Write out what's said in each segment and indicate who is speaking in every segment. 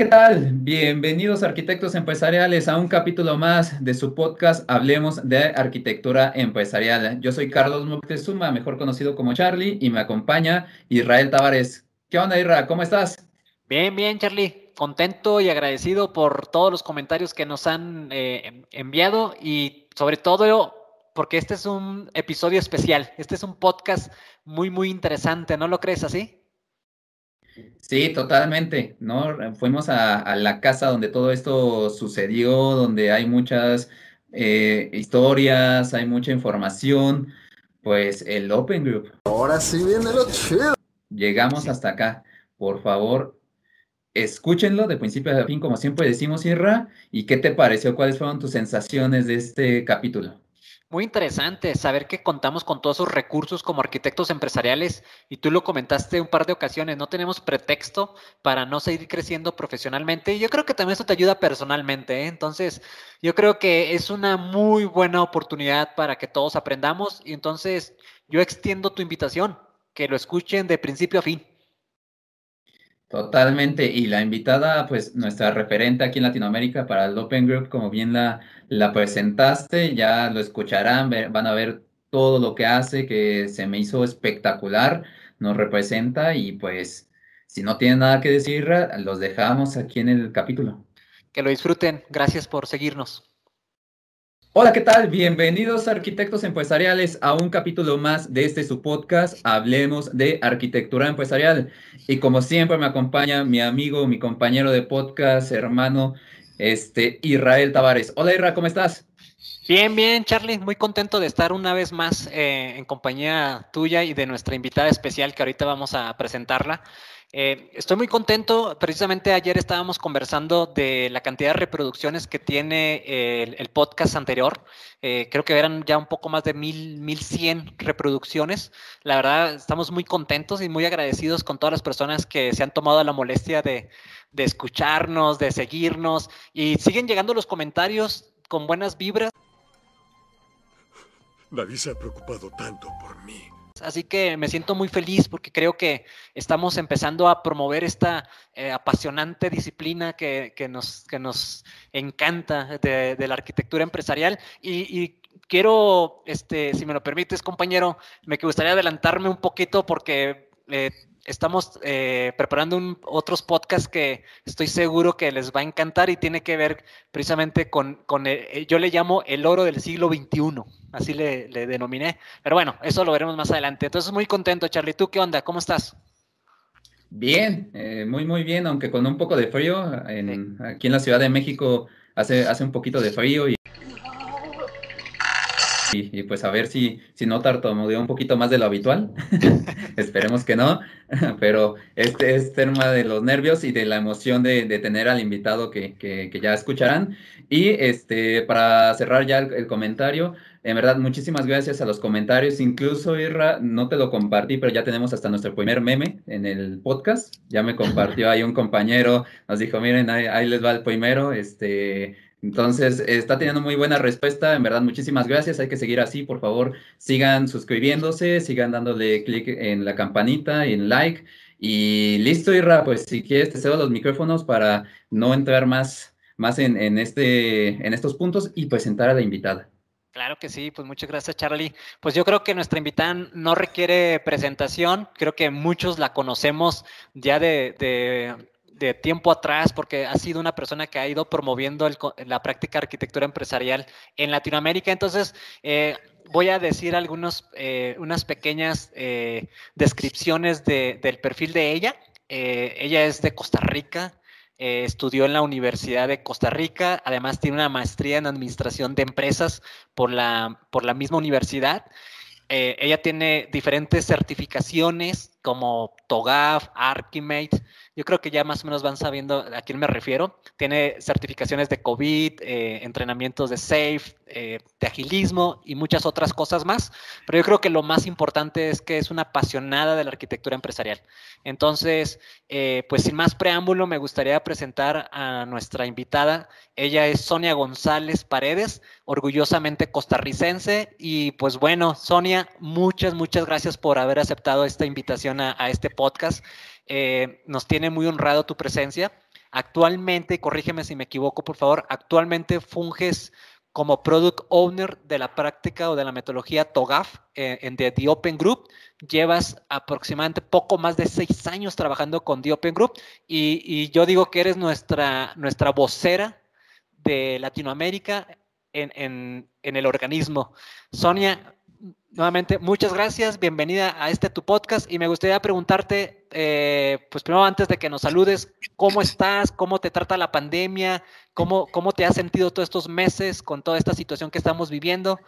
Speaker 1: ¿qué tal? Bienvenidos arquitectos empresariales a un capítulo más de su podcast Hablemos de Arquitectura Empresarial. Yo soy Carlos Moctezuma, mejor conocido como Charlie, y me acompaña Israel Tavares. ¿Qué onda, Israel? ¿Cómo estás?
Speaker 2: Bien, bien, Charlie. Contento y agradecido por todos los comentarios que nos han eh, enviado y sobre todo porque este es un episodio especial. Este es un podcast muy, muy interesante, ¿no lo crees así?
Speaker 1: Sí, totalmente, ¿no? Fuimos a, la casa donde todo esto sucedió, donde hay muchas eh, historias, hay mucha información, pues el Open Group.
Speaker 3: Ahora sí viene lo chido.
Speaker 1: Llegamos hasta acá. Por favor, escúchenlo de principio a fin, como siempre decimos, Irra. ¿Y qué te pareció? ¿Cuáles fueron tus sensaciones de este capítulo?
Speaker 2: Muy interesante saber que contamos con todos esos recursos como arquitectos empresariales y tú lo comentaste un par de ocasiones, no tenemos pretexto para no seguir creciendo profesionalmente y yo creo que también eso te ayuda personalmente, ¿eh? entonces yo creo que es una muy buena oportunidad para que todos aprendamos y entonces yo extiendo tu invitación, que lo escuchen de principio a fin.
Speaker 1: Totalmente. Y la invitada, pues nuestra referente aquí en Latinoamérica para el Open Group, como bien la, la presentaste, ya lo escucharán, van a ver todo lo que hace, que se me hizo espectacular, nos representa y pues si no tienen nada que decir, los dejamos aquí en el capítulo.
Speaker 2: Que lo disfruten. Gracias por seguirnos.
Speaker 1: Hola, ¿qué tal? Bienvenidos arquitectos empresariales a un capítulo más de este su podcast, Hablemos de Arquitectura Empresarial. Y como siempre me acompaña mi amigo, mi compañero de podcast, hermano, este, Israel Tavares. Hola Israel, ¿cómo estás?
Speaker 2: Bien, bien, Charlie, muy contento de estar una vez más eh, en compañía tuya y de nuestra invitada especial que ahorita vamos a presentarla. Eh, estoy muy contento. Precisamente ayer estábamos conversando de la cantidad de reproducciones que tiene el, podcast anterior. Eh, creo que eran ya un poco más de mil, mil cien reproducciones. La verdad, estamos muy contentos y muy agradecidos con todas las personas que se han tomado la molestia de, de escucharnos, de seguirnos y siguen llegando los comentarios con buenas vibras.
Speaker 3: Nadie se ha preocupado tanto por mí.
Speaker 2: Así que me siento muy feliz porque creo que estamos empezando a promover esta eh, apasionante disciplina que, nos, que nos encanta de, la arquitectura empresarial. Y, quiero, este, si me lo permites, compañero, me gustaría adelantarme un poquito porque eh, estamos eh, preparando otros podcasts que estoy seguro que les va a encantar y tiene que ver precisamente con, eh, yo le llamo el oro del siglo XXI, así le, denominé. Pero bueno, eso lo veremos más adelante. Entonces, muy contento, Charlie. ¿Tú qué onda? ¿Cómo estás?
Speaker 1: Bien, eh, muy, muy bien, aunque con un poco de frío. Aquí en la Ciudad de México hace, hace un poquito de frío y y, pues a ver si, si no tartamudeo un poquito más de lo habitual. Esperemos que no, pero este es tema de los nervios y de la emoción de, tener al invitado que, ya escucharán. Y este, para cerrar ya el, comentario, en verdad, muchísimas gracias a los comentarios. Incluso, Irra, no te lo compartí, pero ya tenemos hasta nuestro primer meme en el podcast. Ya me compartió ahí un compañero, nos dijo, miren, ahí, ahí les va el primero. Este, entonces, está teniendo muy buena respuesta. En verdad, muchísimas gracias. Hay que seguir así. Por favor, sigan suscribiéndose, sigan dándole clic en la campanita y en like. Y listo, Irra, pues si quieres, te cedo los micrófonos para no entrar más, más en, este, en estos puntos y presentar a la invitada.
Speaker 2: Claro que sí, pues muchas gracias Charlie. Pues yo creo que nuestra invitada no requiere presentación, creo que muchos la conocemos ya de, de tiempo atrás, porque ha sido una persona que ha ido promoviendo la práctica de arquitectura empresarial en Latinoamérica. Entonces, eh, voy a decir algunos, eh, unas pequeñas eh, descripciones del perfil de ella. ella es de Costa Rica, estudió en la Universidad de Costa Rica, además tiene una maestría en Administración de Empresas por la, por la misma universidad. ella tiene diferentes certificaciones como TOGAF, Archimate, yo creo que ya más o menos van sabiendo a quién me refiero. Tiene certificaciones de COVID, eh, entrenamientos de SAFE, eh, de agilismo y muchas otras cosas más. Pero yo creo que lo más importante es que es una apasionada de la arquitectura empresarial. Entonces, eh, pues sin más preámbulo, me gustaría presentar a nuestra invitada. Ella es Sonia González Paredes, orgullosamente costarricense. Y pues bueno, Sonia, muchas, muchas gracias por haber aceptado esta invitación a, a este podcast. Eh, nos tiene muy honrado tu presencia. Actualmente, corrígeme si me equivoco, por favor, actualmente funges como Product Owner de la práctica o de la metodología TOGAF eh, en The, Open Group. Llevas aproximadamente poco más de seis años trabajando con The Open Group y, yo digo que eres nuestra, nuestra vocera de Latinoamérica en, en el organismo. Sonia, nuevamente, muchas gracias, bienvenida a este tu podcast y me gustaría preguntarte, eh, pues primero antes de que nos saludes, ¿cómo estás? ¿Cómo te trata la pandemia? ¿Cómo, cómo te has sentido todos estos meses con toda esta situación que estamos viviendo?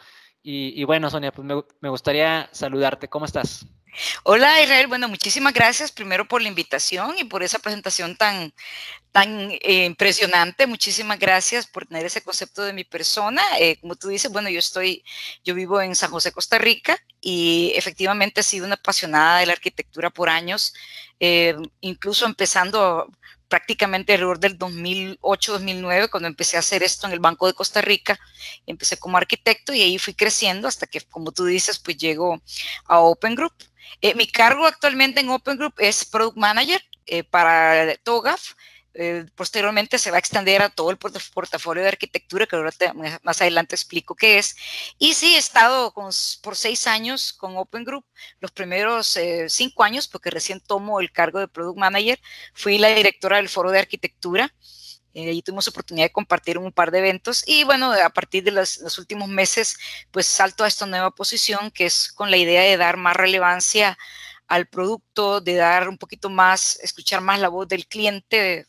Speaker 2: Y, bueno, Sonia, pues me gustaría saludarte, ¿cómo estás?
Speaker 4: Hola Israel, bueno, muchísimas gracias primero por la invitación y por esa presentación tan, tan eh, impresionante. Muchísimas gracias por tener ese concepto de mi persona. Eh, como tú dices, bueno, yo estoy, yo vivo en San José, Costa Rica y efectivamente he sido una apasionada de la arquitectura por años, eh, incluso empezando prácticamente alrededor del 2008-2009, cuando empecé a hacer esto en el Banco de Costa Rica. Empecé como arquitecto y ahí fui creciendo hasta que, como tú dices, pues llego a Open Group. Eh, mi cargo actualmente en Open Group es Product Manager eh, para TOGAF. Eh, posteriormente se va a extender a todo el portafolio de arquitectura, que ahora más adelante explico qué es. Y sí, he estado por seis años con Open Group, los primeros cinco años, porque recién tomo el cargo de Product Manager, fui la directora del foro de arquitectura. Eh, ahí tuvimos oportunidad de compartir un par de eventos y bueno, a partir de los, últimos meses, pues salto a esta nueva posición que es con la idea de dar más relevancia al producto, de dar un poquito más, escuchar más la voz del cliente,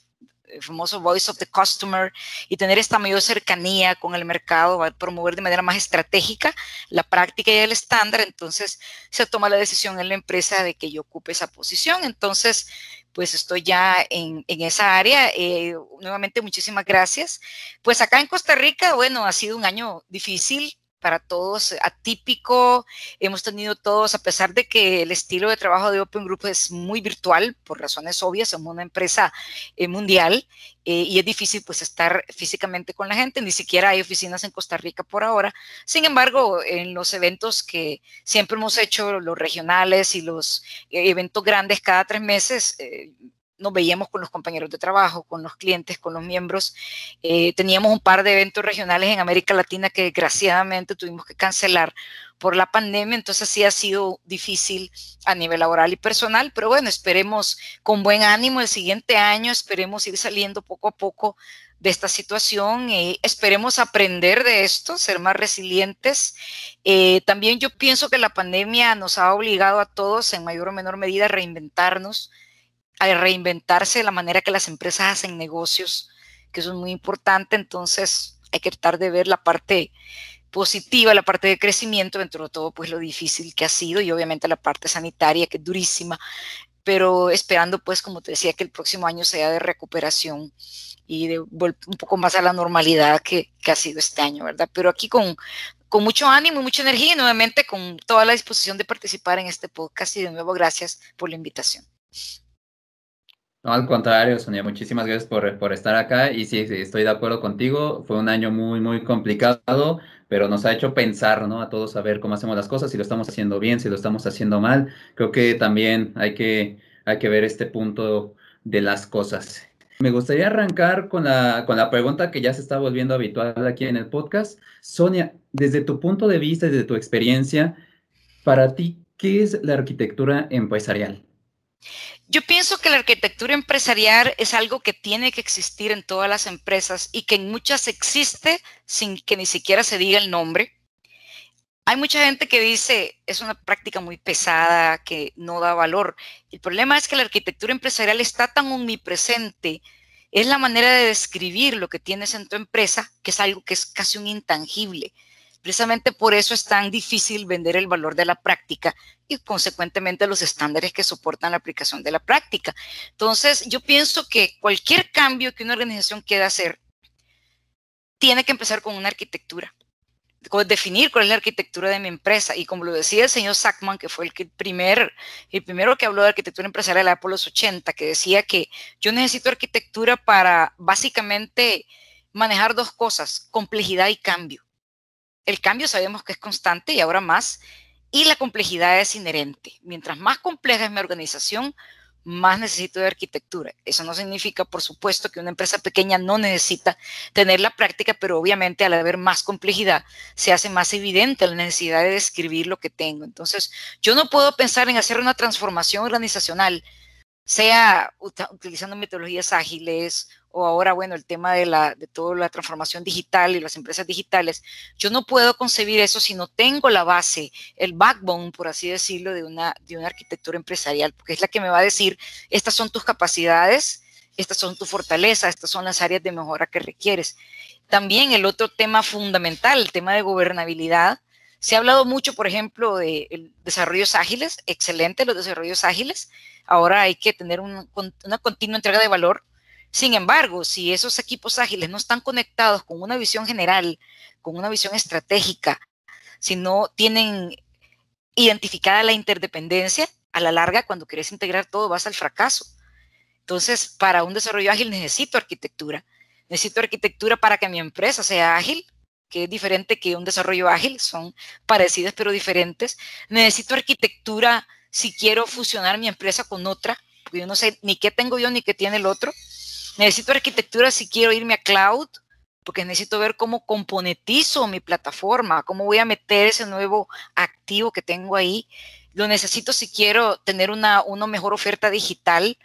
Speaker 4: famoso voice of the customer y tener esta mayor cercanía con el mercado, va a promover de manera más estratégica la práctica y el estándar, entonces se toma la decisión en la empresa de que yo ocupe esa posición. Entonces, pues estoy ya en, esa área. Eh, nuevamente, muchísimas gracias. Pues acá en Costa Rica, bueno, ha sido un año difícil para todos, atípico. Hemos tenido todos, a pesar de que el estilo de trabajo de Open Group es muy virtual, por razones obvias, somos una empresa eh, mundial eh, y es difícil pues estar físicamente con la gente, ni siquiera hay oficinas en Costa Rica por ahora. Sin embargo, en los eventos que siempre hemos hecho, los regionales y los eventos grandes cada tres meses, nos veíamos con los compañeros de trabajo, con los clientes, con los miembros. Eh, teníamos un par de eventos regionales en América Latina que desgraciadamente tuvimos que cancelar por la pandemia, entonces sí ha sido difícil a nivel laboral y personal, pero bueno, esperemos con buen ánimo el siguiente año, esperemos ir saliendo poco a poco de esta situación, y esperemos aprender de esto, ser más resilientes. Eh, también yo pienso que la pandemia nos ha obligado a todos en mayor o menor medida a reinventarnos, a reinventarse la manera que las empresas hacen negocios, que eso es muy importante. Entonces hay que tratar de ver la parte positiva, la parte de crecimiento, dentro de todo, pues lo difícil que ha sido y obviamente la parte sanitaria, que es durísima, pero esperando, pues, como te decía, que el próximo año sea de recuperación y de un poco más a la normalidad que, que ha sido este año, ¿verdad? Pero aquí con, con mucho ánimo y mucha energía y nuevamente con toda la disposición de participar en este podcast y de nuevo gracias por la invitación.
Speaker 1: No, al contrario, Sonia, muchísimas gracias por, por estar acá y sí, sí, estoy de acuerdo contigo. Fue un año muy, muy complicado, pero nos ha hecho pensar, ¿no? A todos saber cómo hacemos las cosas, si lo estamos haciendo bien, si lo estamos haciendo mal. Creo que también hay que, hay que ver este punto de las cosas. Me gustaría arrancar con la, con la pregunta que ya se está volviendo habitual aquí en el podcast. Sonia, desde tu punto de vista, desde tu experiencia, para ti, ¿qué es la arquitectura empresarial?
Speaker 4: Yo pienso que la arquitectura empresarial es algo que tiene que existir en todas las empresas y que en muchas existe sin que ni siquiera se diga el nombre. Hay mucha gente que dice es una práctica muy pesada, que no da valor. El problema es que la arquitectura empresarial está tan omnipresente, es la manera de describir lo que tienes en tu empresa, que es algo que es casi un intangible. Precisamente por eso es tan difícil vender el valor de la práctica y consecuentemente los estándares que soportan la aplicación de la práctica. Entonces, yo pienso que cualquier cambio que una organización quiera hacer tiene que empezar con una arquitectura, con definir cuál es la arquitectura de mi empresa. Y como lo decía el señor Sackman, que fue el, primer, el primero que habló de arquitectura empresarial de los 80, que decía que yo necesito arquitectura para básicamente manejar dos cosas, complejidad y cambio. El cambio sabemos que es constante y ahora más, y la complejidad es inherente. Mientras más compleja es mi organización, más necesito de arquitectura. Eso no significa, por supuesto, que una empresa pequeña no necesita tener la práctica, pero obviamente al haber más complejidad se hace más evidente la necesidad de describir lo que tengo. Entonces, yo no puedo pensar en hacer una transformación organizacional, sea utilizando metodologías ágiles o ahora, bueno, el tema de, la, de toda la transformación digital y las empresas digitales, yo no puedo concebir eso si no tengo la base, el backbone, por así decirlo, de una, de una arquitectura empresarial, porque es la que me va a decir, estas son tus capacidades, estas son tus fortalezas, estas son las áreas de mejora que requieres. También el otro tema fundamental, el tema de gobernabilidad. Se ha hablado mucho, por ejemplo, de desarrollos ágiles, excelente los desarrollos ágiles. Ahora hay que tener una continua entrega de valor sin embargo, si esos equipos ágiles no están conectados con una visión general, con una visión estratégica, si no tienen identificada la interdependencia, a la larga, cuando quieres integrar todo, vas al fracaso. Entonces, para un desarrollo ágil necesito arquitectura. Necesito arquitectura para que mi empresa sea ágil, que es diferente que un desarrollo ágil, son parecidas pero diferentes. Necesito arquitectura si quiero fusionar mi empresa con otra, porque yo no sé ni qué tengo yo ni qué tiene el otro. Necesito arquitectura si quiero irme a cloud, porque necesito ver cómo componentizo mi plataforma, cómo voy a meter ese nuevo activo que tengo ahí. Lo necesito si quiero tener una, una mejor oferta digital.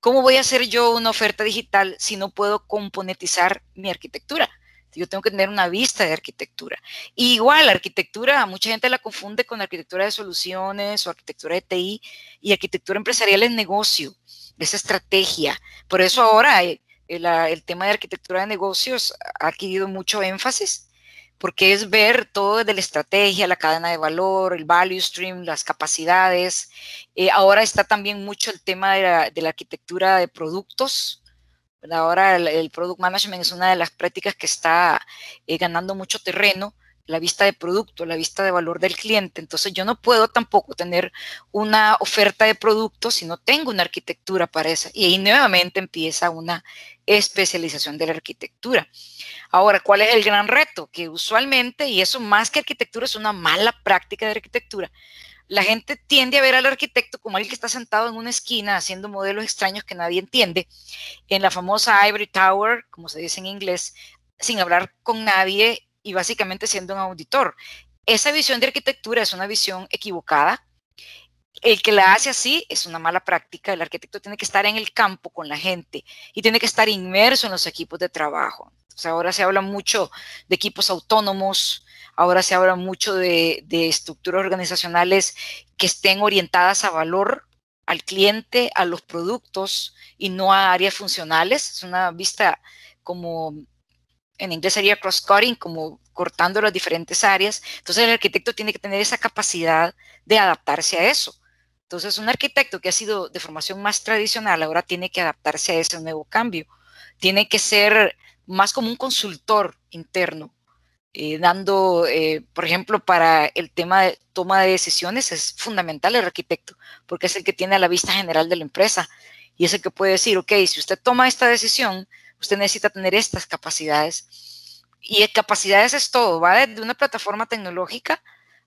Speaker 4: ¿Cómo voy a hacer yo una oferta digital si no puedo componentizar mi arquitectura? Yo tengo que tener una vista de arquitectura. igual, la arquitectura, mucha gente la confunde con arquitectura de soluciones o arquitectura de TI y arquitectura empresarial es negocio esa estrategia. Por eso ahora eh, el, tema de arquitectura de negocios ha adquirido mucho énfasis, porque es ver todo desde la estrategia, la cadena de valor, el value stream, las capacidades. Eh, ahora está también mucho el tema de la, arquitectura de productos. Ahora el, product management es una de las prácticas que está eh, ganando mucho terreno la vista de producto, la vista de valor del cliente. Entonces yo no puedo tampoco tener una oferta de producto si no tengo una arquitectura para esa. Y ahí nuevamente empieza una especialización de la arquitectura. Ahora, ¿cuál es el gran reto? Que usualmente, y eso más que arquitectura, es una mala práctica de arquitectura. La gente tiende a ver al arquitecto como alguien que está sentado en una esquina haciendo modelos extraños que nadie entiende. En la famosa Ivory Tower, como se dice en inglés, sin hablar con nadie y básicamente siendo un auditor. Esa visión de arquitectura es una visión equivocada. El que la hace así es una mala práctica. El arquitecto tiene que estar en el campo con la gente y tiene que estar inmerso en los equipos de trabajo. ahora se habla mucho de equipos autónomos, ahora se habla mucho de, de estructuras organizacionales que estén orientadas a valor, al cliente, a los productos y no a áreas funcionales. Es una vista como en inglés sería cross-cutting, como cortando las diferentes áreas. Entonces el arquitecto tiene que tener esa capacidad de adaptarse a eso. Entonces un arquitecto que ha sido de formación más tradicional ahora tiene que adaptarse a ese nuevo cambio. Tiene que ser más como un consultor interno, eh, dando, eh, por ejemplo, para el tema de toma de decisiones es fundamental el arquitecto, porque es el que tiene a la vista general de la empresa y es el que puede decir, ok, si usted toma esta decisión, usted necesita tener estas capacidades. Y capacidades es todo, va desde una plataforma tecnológica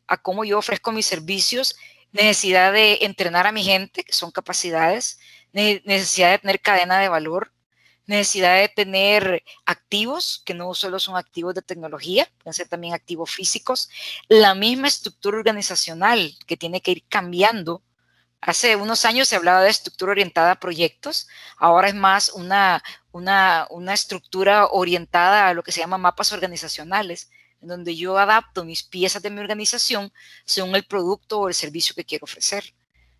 Speaker 4: a cómo yo ofrezco mis servicios, necesidad de entrenar a mi gente, que son capacidades, necesidad de tener cadena de valor, necesidad de tener activos, que no solo son activos de tecnología, pueden ser también activos físicos, la misma estructura organizacional que tiene que ir cambiando. Hace unos años se hablaba de estructura orientada a proyectos, ahora es más una, una, estructura orientada a lo que se llama mapas organizacionales, en donde yo adapto mis piezas de mi organización según el producto o el servicio que quiero ofrecer.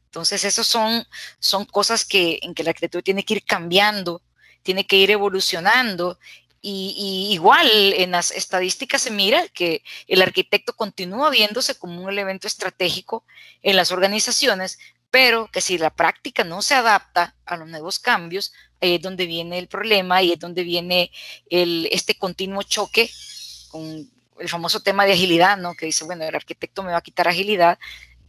Speaker 4: Entonces, esas son, son cosas que, en que la arquitectura tiene que ir cambiando, tiene que ir evolucionando. Y, y, igual en las estadísticas se mira que el arquitecto continúa viéndose como un elemento estratégico en las organizaciones, pero que si la práctica no se adapta a los nuevos cambios, es donde viene el problema y es donde viene el, este continuo choque con el famoso tema de agilidad, ¿no? Que dice, bueno, el arquitecto me va a quitar agilidad.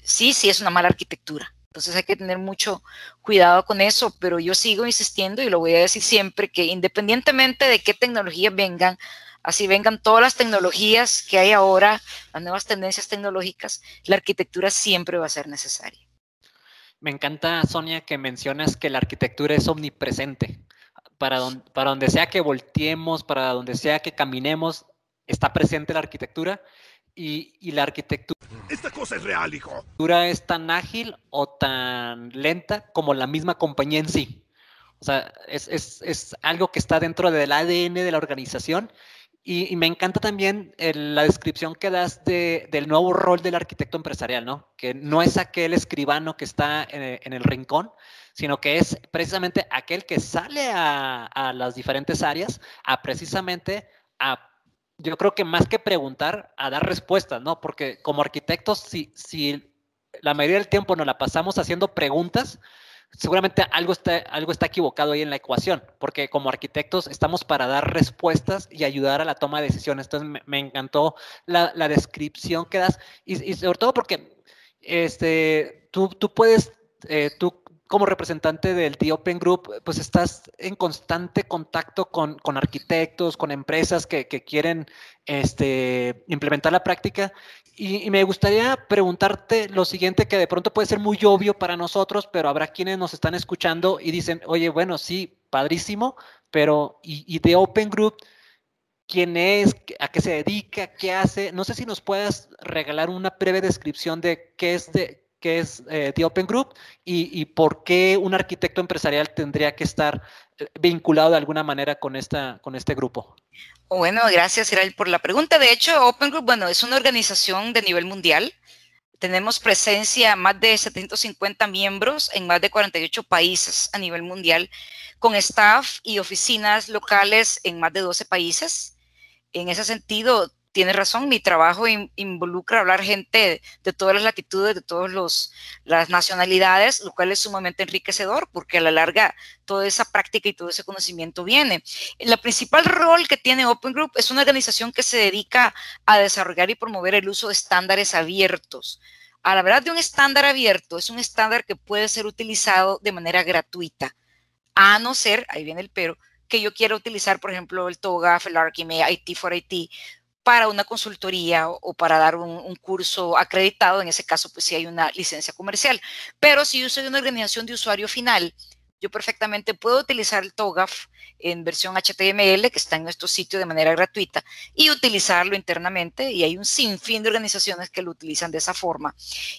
Speaker 4: Sí, sí, es una mala arquitectura. Entonces hay que tener mucho cuidado con eso, pero yo sigo insistiendo y lo voy a decir siempre, que independientemente de qué tecnologías vengan, así vengan todas las tecnologías que hay ahora, las nuevas tendencias tecnológicas, la arquitectura siempre va a ser necesaria.
Speaker 2: Me encanta, Sonia, que mencionas que la arquitectura es omnipresente. Para, para donde sea que volteemos, para donde sea que caminemos, está presente la arquitectura y, y, la arquitectura.
Speaker 3: Esta cosa es real, hijo.
Speaker 2: Es tan ágil o tan lenta como la misma compañía en sí. O sea, es, es, es algo que está dentro del ADN de la organización y, me encanta también la descripción que das de, del nuevo rol del arquitecto empresarial, ¿no? Que no es aquel escribano que está en, el rincón, sino que es precisamente aquel que sale a, a, las diferentes áreas a precisamente a, yo creo que más que preguntar, a dar respuestas, ¿no? Porque como arquitectos, si, si la mayoría del tiempo nos la pasamos haciendo preguntas, seguramente algo está, algo está equivocado ahí en la ecuación, porque como arquitectos estamos para dar respuestas y ayudar a la toma de decisiones. Entonces me, encantó la, la, descripción que das y, y, sobre todo porque este, tú, tú puedes, eh, tú como representante del The Open Group, pues estás en constante contacto con, con arquitectos, con empresas que, que quieren este, implementar la práctica y, me gustaría preguntarte lo siguiente, que de pronto puede ser muy obvio para nosotros, pero habrá quienes nos están escuchando y dicen, oye, bueno, sí, padrísimo, pero ¿y, de Open Group? ¿Quién es? ¿A qué se dedica? ¿Qué hace? No sé si nos puedas regalar una breve descripción de qué es de qué es eh, The Open Group y, y, por qué un arquitecto empresarial tendría que estar eh, vinculado de alguna manera con, esta, con este grupo.
Speaker 4: Bueno, gracias, Israel, por la pregunta. De hecho, Open Group, bueno, es una organización de nivel mundial. Tenemos presencia, más de 750 miembros en más de 48 países a nivel mundial, con staff y oficinas locales en más de 12 países. En ese sentido, tiene razón, mi trabajo involucra hablar gente de, todas las latitudes, de todas las nacionalidades, lo cual es sumamente enriquecedor porque a la larga toda esa práctica y todo ese conocimiento viene. El principal rol que tiene Open Group es una organización que se dedica a desarrollar y promover el uso de estándares abiertos. A la verdad de un estándar abierto, es un estándar que puede ser utilizado de manera gratuita, a no ser, ahí viene el pero, que yo quiera utilizar, por ejemplo, el TOGAF, el Archimate, IT for IT, para una consultoría o, para dar un, curso acreditado, en ese caso pues sí hay una licencia comercial. Pero si yo soy una organización de usuario final, yo perfectamente puedo utilizar el TOGAF en versión HTML, que está en nuestro sitio de manera gratuita, y utilizarlo internamente. Y hay un sinfín de organizaciones que lo utilizan de esa forma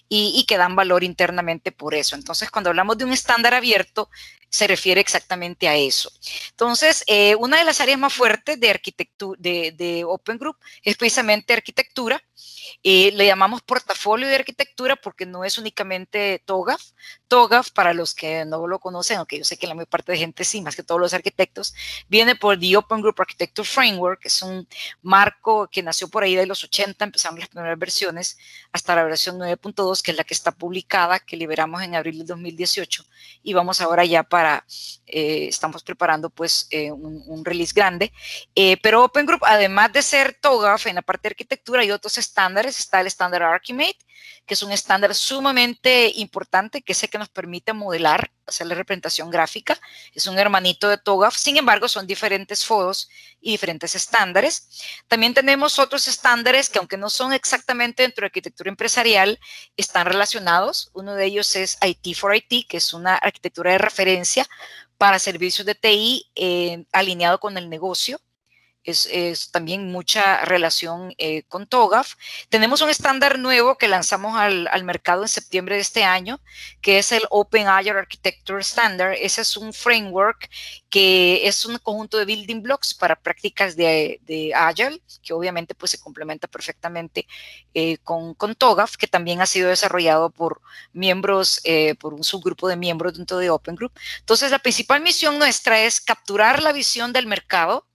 Speaker 4: y, que dan valor internamente por eso. Entonces, cuando hablamos de un estándar abierto, se refiere exactamente a eso. Entonces, eh, una de las áreas más fuertes de arquitectura, de, Open Group es precisamente arquitectura. Eh, le llamamos portafolio de arquitectura porque no es únicamente TOGAF. TOGAF, para los que no lo conocen, aunque yo sé que la mayor parte de gente sí, más que todos los arquitectos, viene por The Open Group Architecture Framework, que es un marco que nació por ahí de los 80, empezamos las primeras versiones, hasta la versión 9.2, que es la que está publicada, que liberamos en abril de 2018, y vamos ahora ya para eh, estamos preparando pues eh, un, release grande. Eh, pero Open Group, además de ser TOGAF en la parte de arquitectura, hay otros estándares. Está el estándar Archimate, que es un estándar sumamente importante, que es el que nos permite modelar, hacer la representación gráfica. Es un hermanito de TOGAF, sin embargo, son diferentes foros y diferentes estándares. También tenemos otros estándares que, aunque no son exactamente dentro de arquitectura empresarial, están relacionados. Uno de ellos es IT for IT, que es una arquitectura de referencia para servicios de TI eh, alineado con el negocio. Es, también mucha relación eh, con TOGAF. Tenemos un estándar nuevo que lanzamos al, mercado en septiembre de este año, que es el Open Agile Architecture Standard. Ese es un framework que es un conjunto de building blocks para prácticas de, Agile, que obviamente pues se complementa perfectamente eh, con, con, TOGAF, que también ha sido desarrollado por miembros, eh, por un subgrupo de miembros dentro de Open Group. Entonces, la principal misión nuestra es capturar la visión del mercado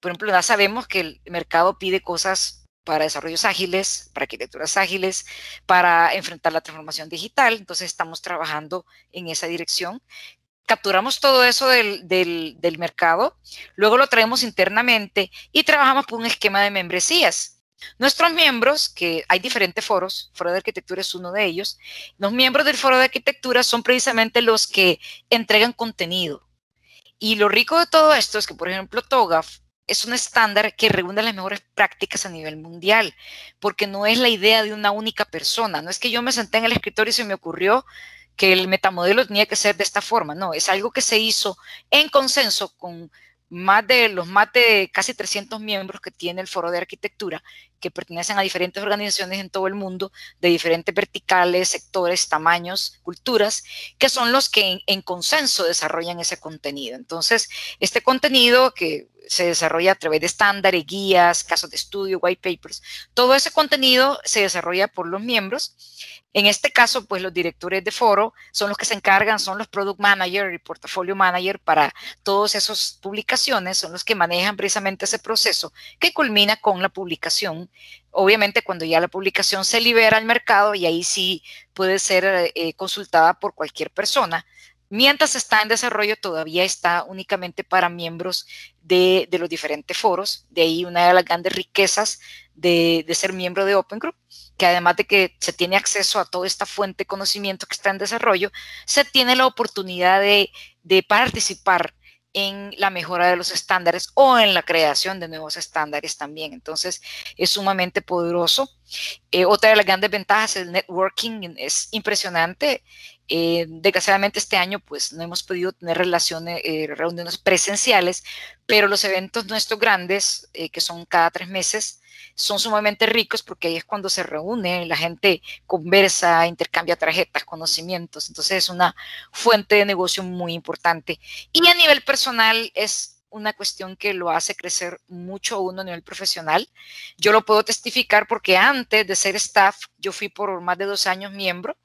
Speaker 4: por ejemplo, ya sabemos que el mercado pide cosas para desarrollos ágiles, para arquitecturas ágiles, para enfrentar la transformación digital. Entonces estamos trabajando en esa dirección. Capturamos todo eso del, del mercado, luego lo traemos internamente y trabajamos por un esquema de membresías. Nuestros miembros, que hay diferentes foros, Foro de Arquitectura es uno de ellos, los miembros del Foro de Arquitectura son precisamente los que entregan contenido. Y lo rico de todo esto es que, por ejemplo, TOGAF es un estándar que reúne las mejores prácticas a nivel mundial, porque no es la idea de una única persona, no es que yo me senté en el escritorio y se me ocurrió que el metamodelo tenía que ser de esta forma, no, es algo que se hizo en consenso con más de los más de casi 300 miembros que tiene el Foro de Arquitectura, que pertenecen a diferentes organizaciones en todo el mundo, de diferentes verticales, sectores, tamaños, culturas, que son los que en, en consenso desarrollan ese contenido. Entonces, este contenido que se desarrolla a través de estándares, guías, casos de estudio, white papers. Todo ese contenido se desarrolla por los miembros. En este caso, pues los directores de foro son los que se encargan, son los product manager y portfolio manager para todas esas publicaciones, son los que manejan precisamente ese proceso que culmina con la publicación. Obviamente cuando ya la publicación se libera al mercado y ahí sí puede ser eh, consultada por cualquier persona Mientras está en desarrollo, todavía está únicamente para miembros de, los diferentes foros. De ahí una de las grandes riquezas de, ser miembro de Open Group, que además de que se tiene acceso a toda esta fuente de conocimiento que está en desarrollo, se tiene la oportunidad de, participar en la mejora de los estándares o en la creación de nuevos estándares también. Entonces, es sumamente poderoso. Eh, otra de las grandes ventajas, el networking, es impresionante. Eh, desgraciadamente este año pues no hemos podido tener relaciones, eh, reuniones presenciales, pero los eventos nuestros grandes, eh, que son cada tres meses, son sumamente ricos porque ahí es cuando se reúne, la gente conversa, intercambia tarjetas, conocimientos, entonces es una fuente de negocio muy importante. Y a nivel personal es una cuestión que lo hace crecer mucho uno a nivel profesional. Yo lo puedo testificar porque antes de ser staff, yo fui por más de dos años miembro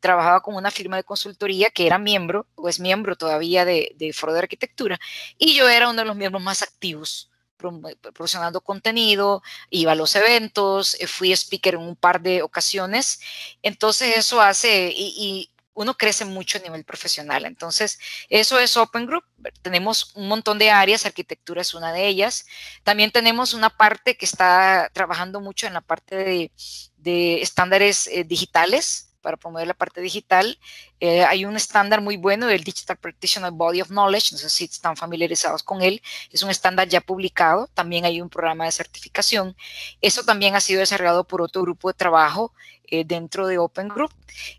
Speaker 4: trabajaba con una firma de consultoría que era miembro, o es miembro todavía de, de Foro de Arquitectura, y yo era uno de los miembros más activos proporcionando contenido, iba a los eventos, eh, fui speaker en un par de ocasiones. Entonces eso hace, y, uno crece mucho a nivel profesional. Entonces, eso es Open Group. Tenemos un montón de áreas, arquitectura es una de ellas. También tenemos una parte que está trabajando mucho en la parte de, de estándares eh, digitales para promover la parte digital. Eh, hay un estándar muy bueno del Digital Practitioner Body of Knowledge, no sé si están familiarizados con él, es un estándar ya publicado, también hay un programa de certificación. Eso también ha sido desarrollado por otro grupo de trabajo eh, dentro de Open Group.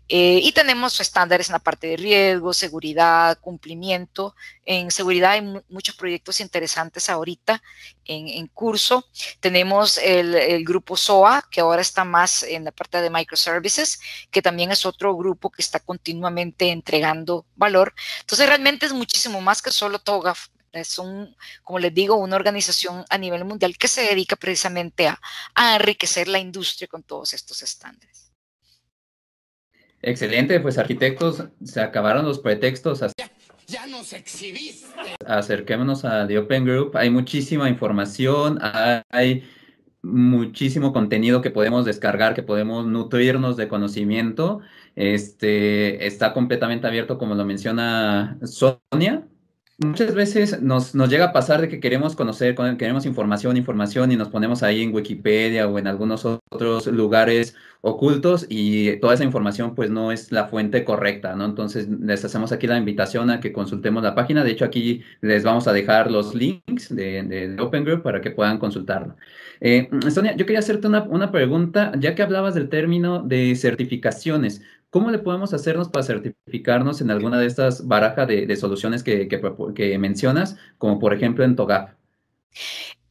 Speaker 4: Eh, y tenemos estándares en la parte de riesgo, seguridad, cumplimiento. En seguridad hay muchos proyectos interesantes ahorita en, curso. Tenemos el, el, grupo SOA, que ahora está más en la parte de microservices, que también es otro grupo que está continuamente entregando valor. Entonces realmente es muchísimo más que solo TOGAF es un, como les digo, una organización a nivel mundial que se dedica precisamente a, enriquecer la industria con todos estos estándares.
Speaker 1: Excelente, pues arquitectos, se acabaron los pretextos.
Speaker 5: Ya, ya nos exhibiste.
Speaker 1: Acerquémonos a The Open Group. Hay muchísima información, hay muchísimo contenido que podemos descargar, que podemos nutrirnos de conocimiento. Este está completamente abierto, como lo menciona Sonia, Muchas veces nos, nos, llega a pasar de que queremos conocer, queremos información, información y nos ponemos ahí en Wikipedia o en algunos otros lugares ocultos y toda esa información pues no es la fuente correcta, ¿no? Entonces les hacemos aquí la invitación a que consultemos la página. De hecho aquí les vamos a dejar los links de, de, Open Group para que puedan consultarlo. Eh, Sonia, yo quería hacerte una, una pregunta, ya que hablabas del término de certificaciones. ¿Cómo le podemos hacernos para certificarnos en alguna de estas barajas de, soluciones que, mencionas, como por ejemplo en TOGAP?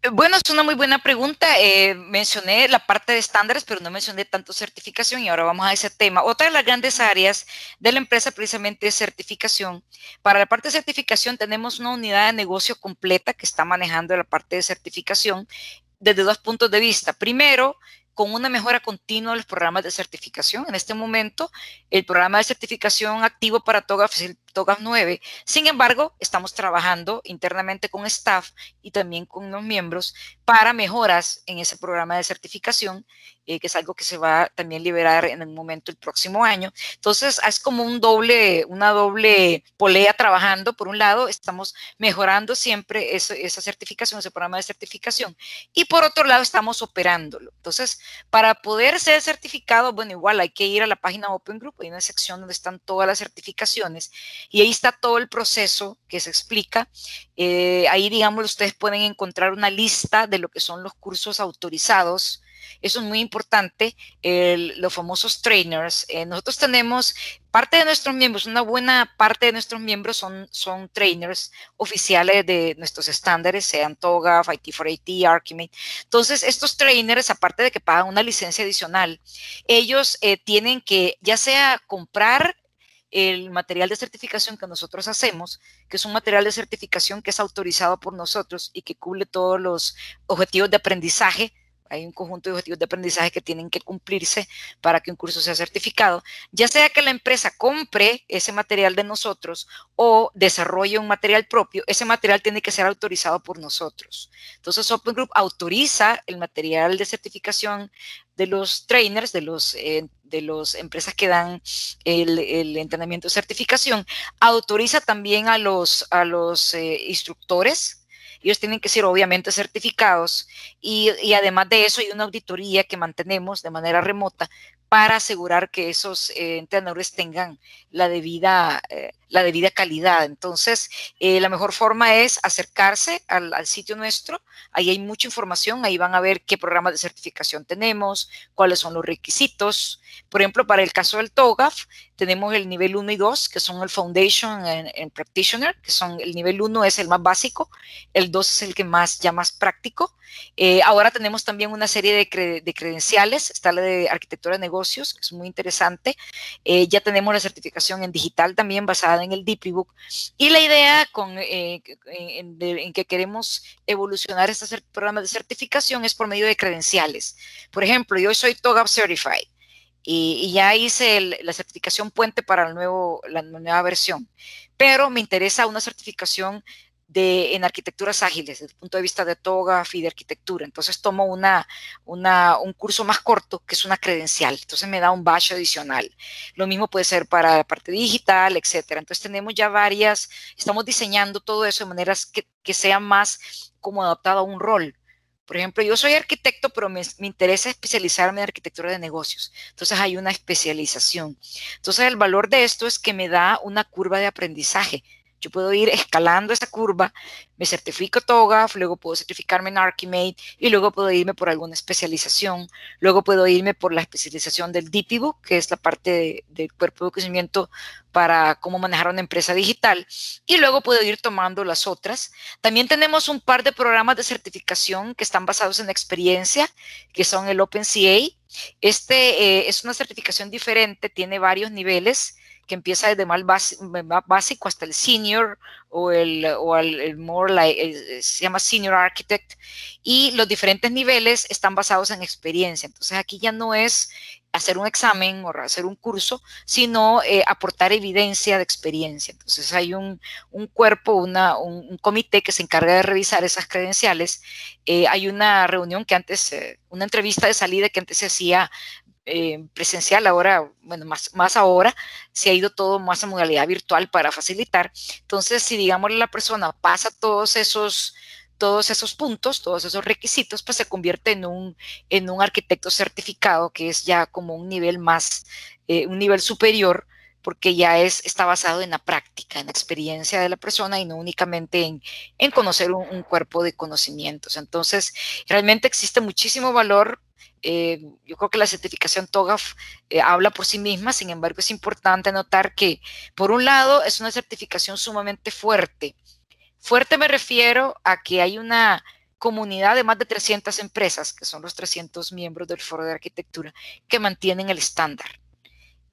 Speaker 4: Eh, bueno, es una muy buena pregunta. Eh, mencioné la parte de estándares, pero no mencioné tanto certificación y ahora vamos a ese tema. Otra de las grandes áreas de la empresa precisamente es certificación. Para la parte de certificación tenemos una unidad de negocio completa que está manejando la parte de certificación desde dos puntos de vista. Primero, con una mejora continua de los programas de certificación. En este momento, el programa de certificación activo para el TOGAF 9. Sin embargo, estamos trabajando internamente con staff y también con los miembros para mejoras en ese programa de certificación, eh, que es algo que se va también a liberar en el momento el próximo año. Entonces, es como un doble, una doble polea trabajando. Por un lado, estamos mejorando siempre esa certificación, ese programa de certificación, y por otro lado, estamos operándolo. Entonces, para poder ser certificado, bueno, igual hay que ir a la página Open Group, hay una sección donde están todas las certificaciones y ahí está todo el proceso que se explica. Eh, ahí, digamos, ustedes pueden encontrar una lista de lo que son los cursos autorizados eso es muy importante, los famosos trainers. Eh, nosotros tenemos parte de nuestros miembros, una buena parte de nuestros miembros son, son trainers oficiales de nuestros estándares, sean TOGAF, IT4AT, Archimate. Entonces, estos trainers, aparte de que pagan una licencia adicional, ellos eh, tienen que ya sea comprar el material de certificación que nosotros hacemos, que es un material de certificación que es autorizado por nosotros y que cubre todos los objetivos de aprendizaje hay un conjunto de objetivos de aprendizaje que tienen que cumplirse para que un curso sea certificado, ya sea que la empresa compre ese material de nosotros o desarrolle un material propio, ese material tiene que ser autorizado por nosotros. Entonces, Open Group autoriza el material de certificación de los trainers, de los, eh, de las empresas que dan el, entrenamiento de certificación, autoriza también a los, a los eh, instructores. Ellos tienen que ser obviamente certificados y, además de eso hay una auditoría que mantenemos de manera remota para asegurar que esos eh, entrenadores tengan la debida, eh, la debida calidad. Entonces, eh, la mejor forma es acercarse al, sitio nuestro. Ahí hay mucha información. Ahí van a ver qué programas de certificación tenemos, cuáles son los requisitos. Por ejemplo, para el caso del TOGAF, tenemos el nivel 1 y 2, que son el Foundation en Practitioner, que son el nivel 1 es el más básico, el 2 es el que más ya más práctico. Eh, ahora tenemos también una serie de, de, credenciales, está la de arquitectura de negocios, que es muy interesante. Eh, ya tenemos la certificación en digital también basada en el DipriBook. Y la idea con, eh, en, en, que queremos evolucionar estos programas de certificación es por medio de credenciales. Por ejemplo, yo soy TOGAP Certified y, ya hice la certificación puente para el nuevo, la nueva versión, pero me interesa una certificación de, en arquitecturas ágiles, desde el punto de vista de TOGAF y de arquitectura. Entonces tomo una, un curso más corto, que es una credencial. Entonces me da un badge adicional. Lo mismo puede ser para la parte digital, etcétera. Entonces tenemos ya varias, estamos diseñando todo eso de maneras que, que sea más como adaptado a un rol. Por ejemplo, yo soy arquitecto, pero me, interesa especializarme en arquitectura de negocios. Entonces hay una especialización. Entonces el valor de esto es que me da una curva de aprendizaje. Yo puedo ir escalando esa curva, me certifico TOGAF, luego puedo certificarme en Archimate y luego puedo irme por alguna especialización. Luego puedo irme por la especialización del DPBook, que es la parte del cuerpo de conocimiento para cómo manejar una empresa digital. Y luego puedo ir tomando las otras. También tenemos un par de programas de certificación que están basados en experiencia, que son el OpenCA. Este eh, es una certificación diferente, tiene varios niveles que empieza desde más básico hasta el senior o el, o el, more like, eh, se llama senior architect y los diferentes niveles están basados en experiencia. Entonces aquí ya no es hacer un examen o hacer un curso, sino eh, aportar evidencia de experiencia. Entonces hay un, un cuerpo, una, un, comité que se encarga de revisar esas credenciales. Eh, hay una reunión que antes, una entrevista de salida que antes se hacía eh, presencial, ahora, bueno, más, más ahora, se ha ido todo más a modalidad virtual para facilitar. Entonces, si digamos la persona pasa todos esos, todos esos puntos, todos esos requisitos, pues se convierte en un, en un arquitecto certificado, que es ya como un nivel más, eh, un nivel superior, porque ya es, está basado en la práctica, en la experiencia de la persona y no únicamente en, en conocer un, un, cuerpo de conocimientos. Entonces, realmente existe muchísimo valor eh, yo creo que la certificación TOGAF eh, habla por sí misma, sin embargo es importante notar que, por un lado, es una certificación sumamente fuerte. Fuerte me refiero a que hay una comunidad de más de 300 empresas, que son los 300 miembros del Foro de Arquitectura, que mantienen el estándar.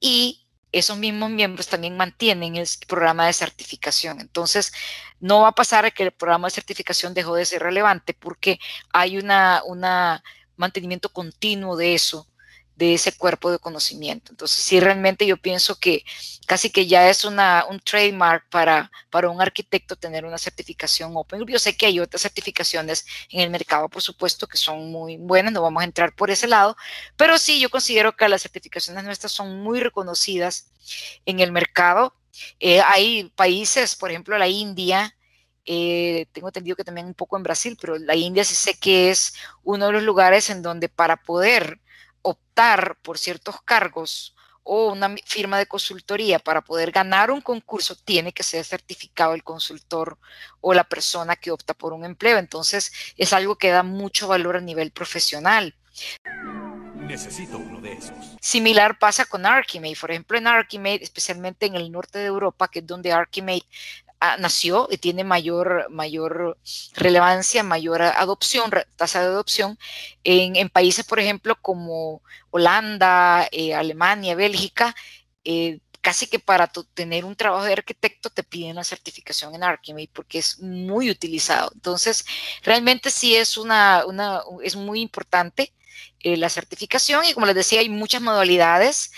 Speaker 4: Y esos mismos miembros también mantienen el programa de certificación. Entonces, no va a pasar que el programa de certificación dejó de ser relevante porque hay una, una mantenimiento continuo de eso, de ese cuerpo de conocimiento. Entonces, sí, realmente yo pienso que casi que ya es una, un trademark para, para un arquitecto tener una certificación Open Yo sé que hay otras certificaciones en el mercado, por supuesto, que son muy buenas, no vamos a entrar por ese lado, pero sí, yo considero que las certificaciones nuestras son muy reconocidas en el mercado. Eh, hay países, por ejemplo, la India, eh, tengo entendido que también un poco en Brasil, pero la India sí sé que es uno de los lugares en donde para poder optar por ciertos cargos o una firma de consultoría para poder ganar un concurso, tiene que ser certificado el consultor o la persona que opta por un empleo. Entonces, es algo que da mucho valor a nivel profesional.
Speaker 6: Necesito uno de esos.
Speaker 4: Similar pasa con Archimate. Por ejemplo, en Archimate, especialmente en el norte de Europa, que es donde Archimate nació y tiene mayor, mayor relevancia, mayor adopción, tasa de adopción, en, países, por ejemplo, como Holanda, eh, Alemania, Bélgica, eh, casi que para tener un trabajo de arquitecto te piden la certificación en Archimate porque es muy utilizado. Entonces, realmente sí es, una, es muy importante eh, la certificación y como les decía, hay muchas modalidades.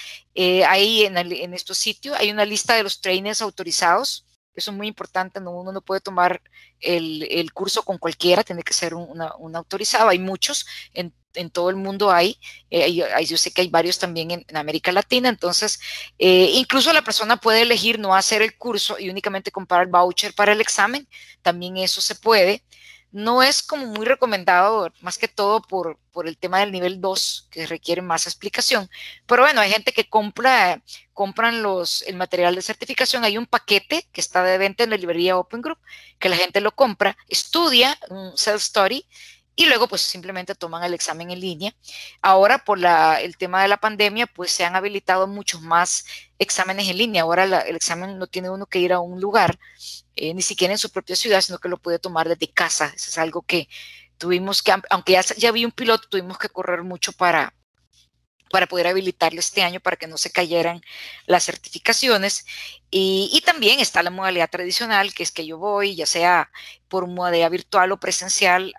Speaker 4: Ahí en, en, estos sitios hay una lista de los trainers autorizados. Eso es muy importante, no, uno no puede tomar el, el curso con cualquiera, tiene que ser un, una, autorizado. Hay muchos, en, en todo el mundo hay, eh, yo sé que hay varios también en, en América Latina, entonces eh, incluso la persona puede elegir no hacer el curso y únicamente comprar el voucher para el examen, también eso se puede no es como muy recomendado, más que todo por, por el tema del nivel 2, que requiere más explicación. Pero bueno, hay gente que compra, compran los, el material de certificación. Hay un paquete que está de venta en la librería Open Group, que la gente lo compra, estudia un self-study y luego pues simplemente toman el examen en línea. Ahora por el tema de la pandemia pues se han habilitado muchos más exámenes en línea. Ahora el examen no tiene uno que ir a un lugar, eh, ni siquiera en su propia ciudad, sino que lo puede tomar desde casa. Eso es algo que tuvimos que, aunque ya, ya había un piloto, tuvimos que correr mucho para, para poder habilitarlo este año para que no se cayeran las certificaciones. Y, también está la modalidad tradicional, que es que yo voy, ya sea por modalidad virtual o presencial,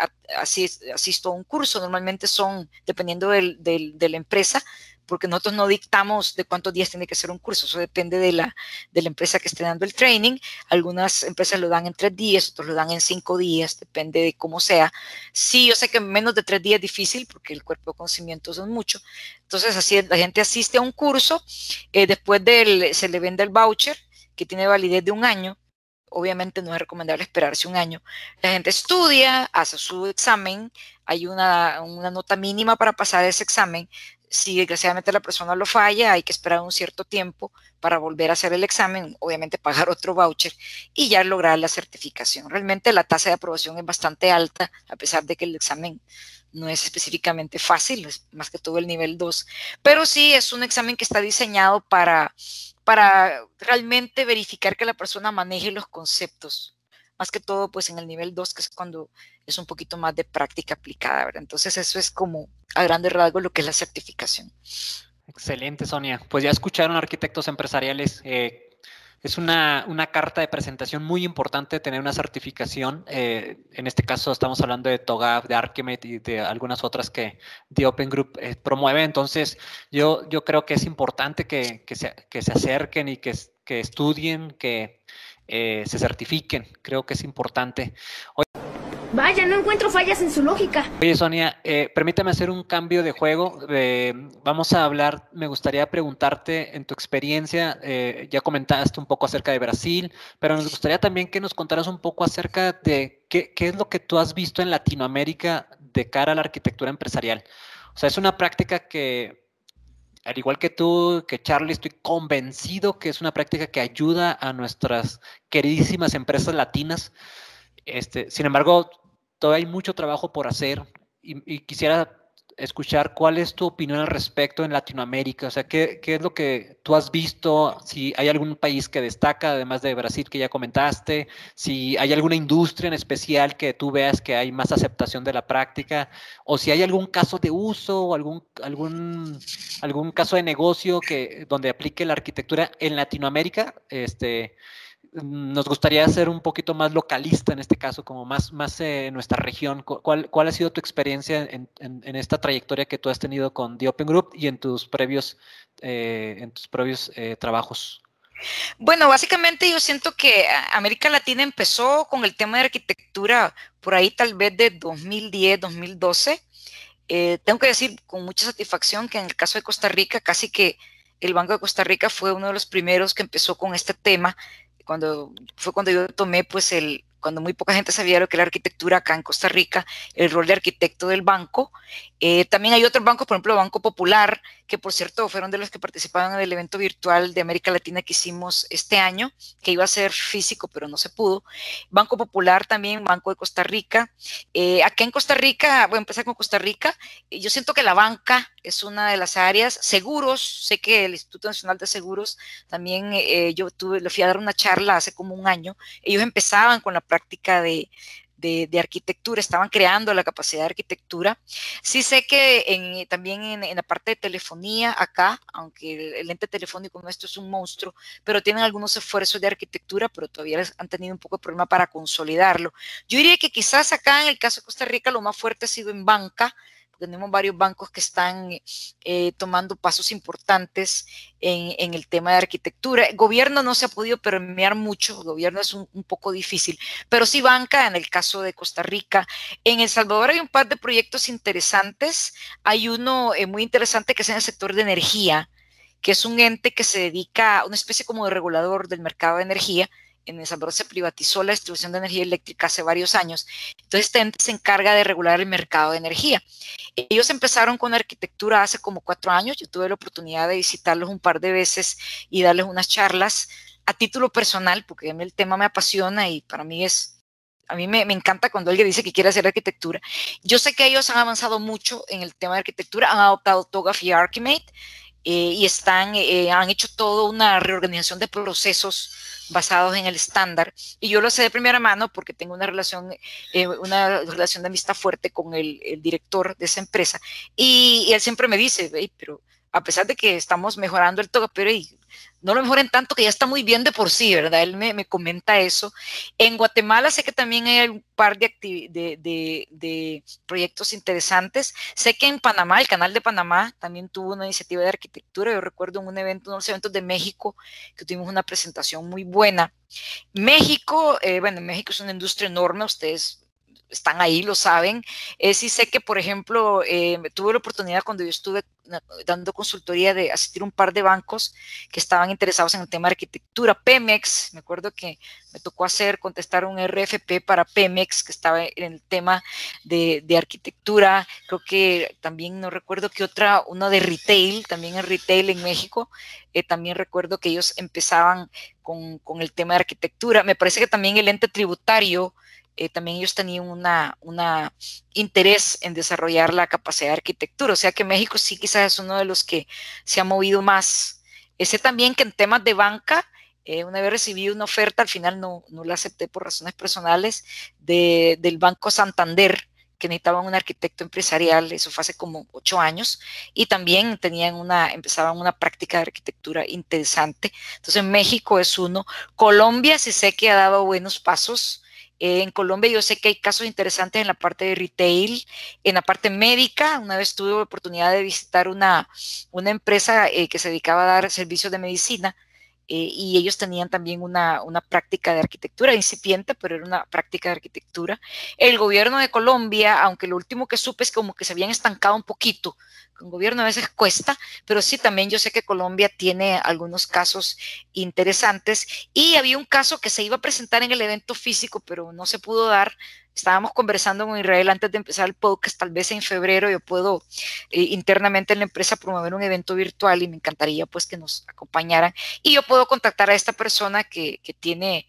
Speaker 4: asisto a un curso. Normalmente son, dependiendo del, de la empresa, porque nosotros no dictamos de cuántos días tiene que ser un curso, eso depende de la, de la empresa que esté dando el training. Algunas empresas lo dan en tres días, otros lo dan en cinco días, depende de cómo sea. Sí, yo sé que menos de tres días es difícil porque el cuerpo de conocimiento es mucho. Entonces, así la gente asiste a un curso, eh, después del, se le vende el voucher que tiene validez de un año, obviamente no es recomendable esperarse un año. La gente estudia, hace su examen, hay una, una, nota mínima para pasar ese examen, si desgraciadamente la persona lo falla, hay que esperar un cierto tiempo para volver a hacer el examen, obviamente pagar otro voucher y ya lograr la certificación. Realmente la tasa de aprobación es bastante alta, a pesar de que el examen no es específicamente fácil, es más que todo el nivel 2, pero sí es un examen que está diseñado para, para realmente verificar que la persona maneje los conceptos más que todo pues en el nivel 2, que es cuando es un poquito más de práctica aplicada. Entonces eso es como a grandes rasgos lo que es la certificación.
Speaker 2: Excelente, Sonia. Pues ya escucharon arquitectos empresariales. Eh, es una, una, carta de presentación muy importante tener una certificación. Eh, en este caso estamos hablando de TOGAF, de Archimate y de algunas otras que The Open Group eh, promueve. Entonces, yo, yo creo que es importante que, que, se, que se acerquen y que, que estudien, que eh, se certifiquen. Creo que es importante.
Speaker 7: Vaya, no encuentro fallas en su lógica.
Speaker 2: Oye, Sonia, eh, permítame hacer un cambio de juego. vamos a hablar, me gustaría preguntarte en tu experiencia, eh, ya comentaste un poco acerca de Brasil, pero nos gustaría también que nos contaras un poco acerca de qué, qué es lo que tú has visto en Latinoamérica de cara a la arquitectura empresarial. O sea, es una práctica que al igual que tú, que Charlie, estoy convencido que es una práctica que ayuda a nuestras queridísimas empresas latinas. Este, sin embargo, todavía hay mucho trabajo por hacer y, y quisiera escuchar cuál es tu opinión al respecto en Latinoamérica. O sea, ¿qué, ¿qué, es lo que tú has visto? Si hay algún país que destaca, además de Brasil que ya comentaste, si hay alguna industria en especial que tú veas que hay más aceptación de la práctica, o si hay algún caso de uso o algún, algún, algún caso de negocio que, donde aplique la arquitectura en Latinoamérica. Este, nos gustaría ser un poquito más localista en este caso, como más, más en nuestra región. ¿Cuál, ¿Cuál ha sido tu experiencia en, en, esta trayectoria que tú has tenido con The Open Group y en tus previos, eh, en tus previos eh, trabajos?
Speaker 4: Bueno, básicamente yo siento que América Latina empezó con el tema de arquitectura por ahí tal vez de 2010, 2012. Eh, tengo que decir con mucha satisfacción que en el caso de Costa Rica, casi que el Banco de Costa Rica fue uno de los primeros que empezó con este tema cuando fue cuando yo tomé pues el, cuando muy poca gente sabía lo que era arquitectura acá en Costa Rica, el rol de arquitecto del banco. Eh, también hay otros bancos, por ejemplo, Banco Popular, que por cierto fueron de los que participaban en el evento virtual de América Latina que hicimos este año, que iba a ser físico, pero no se pudo. Banco Popular también, Banco de Costa Rica. Eh, acá en Costa Rica, voy a empezar con Costa Rica, yo siento que la banca es una de las áreas, seguros, sé que el Instituto Nacional de Seguros, también eh, yo tuve, le fui a dar una charla hace como un año, ellos empezaban con la práctica de, de, arquitectura, estaban creando la capacidad de arquitectura. Sí sé que también en, la parte de telefonía acá, aunque el, ente telefónico nuestro es un monstruo, pero tienen algunos esfuerzos de arquitectura, pero todavía han tenido un poco de problema para consolidarlo. Yo diría que quizás acá en el caso de Costa Rica lo más fuerte ha sido en banca, tenemos varios bancos que están eh, tomando pasos importantes en, el tema de arquitectura. El gobierno no se ha podido permear mucho, el gobierno es un, poco difícil, pero sí banca en el caso de Costa Rica. En El Salvador hay un par de proyectos interesantes. Hay uno eh, muy interesante que es en el sector de energía, que es un ente que se dedica a una especie como de regulador del mercado de energía en El Salvador se privatizó la distribución de energía eléctrica hace varios años. Entonces, este ente se encarga de regular el mercado de energía. Ellos empezaron con arquitectura hace como cuatro años. Yo tuve la oportunidad de visitarlos un par de veces y darles unas charlas a título personal, porque el tema me apasiona y para mí es a mí me, encanta cuando alguien dice que quiere hacer arquitectura. Yo sé que ellos han avanzado mucho en el tema de arquitectura, han adoptado TOGAF y Archimate eh, y están, eh, han hecho toda una reorganización de procesos basados en el estándar. Y yo lo sé de primera mano porque tengo una relación, eh, una relación de amistad fuerte con el, director de esa empresa. Y, él siempre me dice, pero a pesar de que estamos mejorando el todo, pero no lo mejoren tanto que ya está muy bien de por sí, ¿verdad? Él me, comenta eso. En Guatemala sé que también hay un par de, de, proyectos interesantes. Sé que en Panamá, el canal de Panamá, también tuvo una iniciativa de arquitectura. Yo recuerdo en un evento, unos eventos de México, que tuvimos una presentación muy buena. México, eh, bueno, México es una industria enorme, ustedes están ahí, lo saben. Eh, sí sé que, por ejemplo, eh, tuve la oportunidad cuando yo estuve dando consultoría de asistir a un par de bancos que estaban interesados en el tema de arquitectura. Pemex, me acuerdo que me tocó hacer, contestar un RFP para Pemex que estaba en el tema de, arquitectura. Creo que también no recuerdo que otra, una de retail, también en retail en México. Eh, también recuerdo que ellos empezaban con, con el tema de arquitectura. Me parece que también el ente tributario eh, también ellos tenían una, interés en desarrollar la capacidad de arquitectura. O sea que México sí quizás es uno de los que se ha movido más. Sé también que en temas de banca, eh, una vez recibí una oferta, al final no, no la acepté por razones personales, de, del Banco Santander, que necesitaban un arquitecto empresarial, eso fue hace como ocho años, y también tenían una, empezaban una práctica de arquitectura interesante. Entonces México es uno. Colombia sí sé que ha dado buenos pasos. En Colombia yo sé que hay casos interesantes en la parte de retail, en la parte médica. Una vez tuve la oportunidad de visitar una, una empresa eh, que se dedicaba a dar servicios de medicina eh, y ellos tenían también una, una, práctica de arquitectura incipiente, pero era una práctica de arquitectura. El gobierno de Colombia, aunque lo último que supe es como que se habían estancado un poquito, gobierno a veces cuesta, pero sí también yo sé que Colombia tiene algunos casos interesantes. Y había un caso que se iba a presentar en el evento físico, pero no se pudo dar. Estábamos conversando con Israel antes de empezar el podcast, tal vez en febrero yo puedo eh, internamente en la empresa promover un evento virtual y me encantaría pues que nos acompañaran. Y yo puedo contactar a esta persona que, que tiene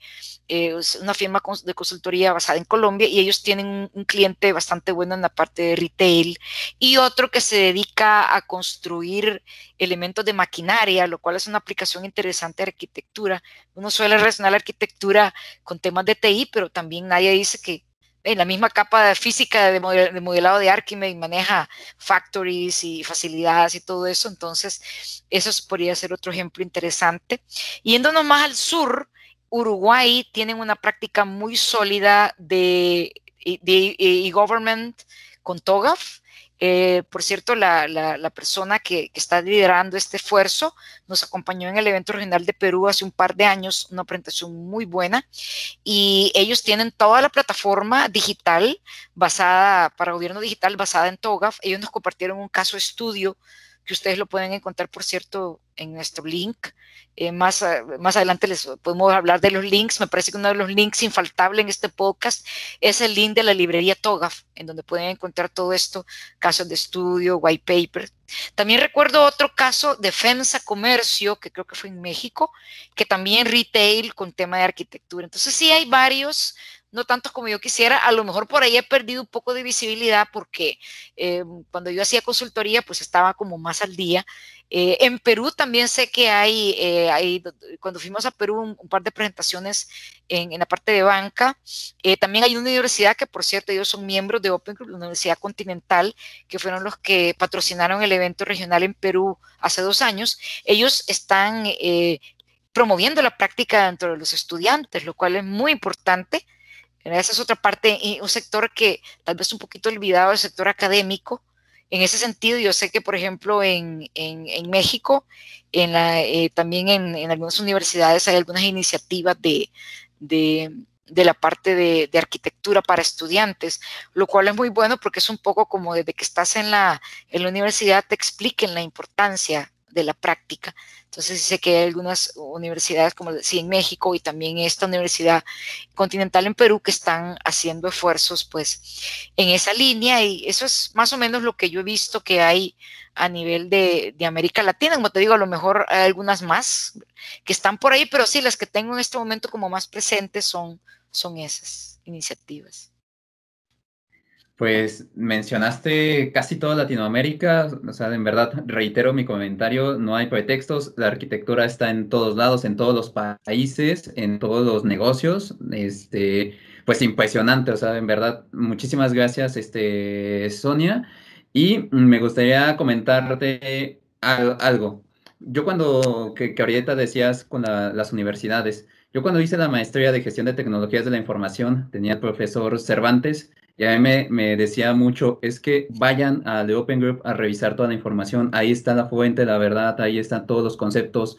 Speaker 4: eh, una firma de consultoría basada en Colombia y ellos tienen un, un, cliente bastante bueno en la parte de retail. Y otro que se dedica a construir elementos de maquinaria, lo cual es una aplicación interesante de arquitectura. Uno suele relacionar la arquitectura con temas de TI, pero también nadie dice que en la misma capa física de, modelado de Archimate maneja factories y facilidades y todo eso, entonces eso podría ser otro ejemplo interesante. Yéndonos más al sur, Uruguay tiene una práctica muy sólida de e-government con TOGAF, eh, por cierto, la, persona que, está liderando este esfuerzo nos acompañó en el evento regional de Perú hace un par de años, una presentación muy buena, y ellos tienen toda la plataforma digital basada, para gobierno digital, basada en TOGAF. Ellos nos compartieron un caso estudio que ustedes lo pueden encontrar, por cierto, en nuestro link. Eh, más, más adelante les podemos hablar de los links. Me parece que uno de los links infaltable en este podcast es el link de la librería TOGAF, en donde pueden encontrar todo esto, casos de estudio, white paper. También recuerdo otro caso, Defensa Comercio, que creo que fue en México, que también retail con tema de arquitectura. Entonces sí hay varios no tantos como yo quisiera. A lo mejor por ahí he perdido un poco de visibilidad porque eh, cuando yo hacía consultoría, pues estaba como más al día. Eh, en Perú también sé que hay, eh, hay cuando fuimos a Perú, un, par de presentaciones en, en, la parte de banca. también hay una universidad que, por cierto, ellos son miembros de Open Group, la Universidad Continental, que fueron los que patrocinaron el evento regional en Perú hace dos años. Ellos están promoviendo la práctica dentro de los estudiantes, lo cual es muy importante esa es otra parte, un sector que tal vez un poquito olvidado, el sector académico. En ese sentido, yo sé que, por ejemplo, en, en, México, en eh, también en, algunas universidades hay algunas iniciativas de, de, de la parte de, de, arquitectura para estudiantes, lo cual es muy bueno porque es un poco como desde que estás en la, en la universidad te expliquen la importancia de la práctica. Entonces sé que hay algunas universidades, como decía en México y también esta universidad continental en Perú, que están haciendo esfuerzos pues en esa línea y eso es más o menos lo que yo he visto que hay a nivel de, de América Latina. Como te digo, a lo mejor hay algunas más que están por ahí, pero sí, las que tengo en este momento como más presentes son, son esas iniciativas.
Speaker 1: Pues mencionaste casi toda Latinoamérica, o sea, en verdad reitero mi comentario, no hay pretextos, la arquitectura está en todos lados, en todos los países, en todos los negocios, este, pues impresionante, o sea, en verdad, muchísimas gracias, este, Sonia, y me gustaría comentarte algo. Yo cuando, que, que ahorita decías con las universidades, yo cuando hice la maestría de gestión de tecnologías de la información, tenía el profesor Cervantes, y a mí me, decía mucho, es que vayan a The Open Group a revisar toda la información, ahí está la fuente, la verdad, ahí están todos los conceptos,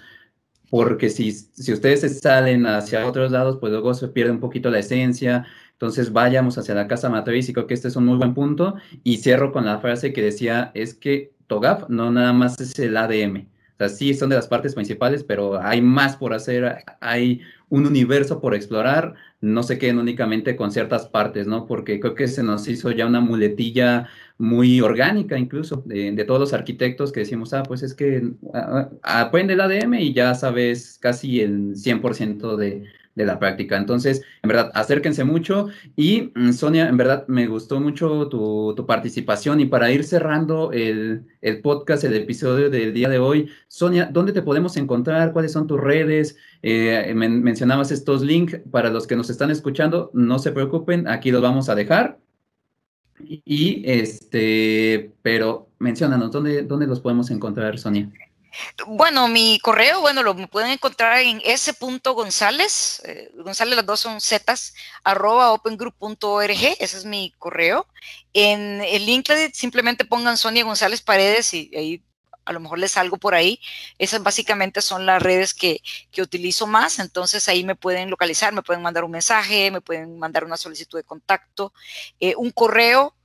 Speaker 1: porque si, si ustedes se salen hacia otros lados, pues luego se pierde un poquito la esencia, entonces vayamos hacia la casa matriz y creo que este es un muy buen punto, y cierro con la frase que decía, es que TOGAF no nada más es el ADM, o sea, sí son de las partes principales, pero hay más por hacer, hay un universo por explorar, no se queden únicamente con ciertas partes, ¿no? Porque creo que se nos hizo ya una muletilla muy orgánica incluso de, todos los arquitectos que decimos, ah, pues es que ah, ah, aprende el ADM y ya sabes casi el 100% de, de la práctica. Entonces, en verdad, acérquense mucho y mm, Sonia, en verdad, me gustó mucho tu, participación y para ir cerrando el, podcast, el episodio del día de hoy, Sonia, ¿dónde te podemos encontrar? ¿Cuáles son tus redes? Eh, mencionabas estos links para los que nos están escuchando, no se preocupen, aquí los vamos a dejar. Y este, pero mencionanos, ¿dónde, dónde los podemos encontrar, Sonia?
Speaker 4: Bueno, mi correo, bueno, lo pueden encontrar en s.gonzález, eh, González las dos son zetas, arroba opengroup.org, ese es mi correo. En el LinkedIn simplemente pongan Sonia González Paredes y ahí a lo mejor les salgo por ahí. Esas básicamente son las redes que, que utilizo más, entonces ahí me pueden localizar, me pueden mandar un mensaje, me pueden mandar una solicitud de contacto, eh, un correo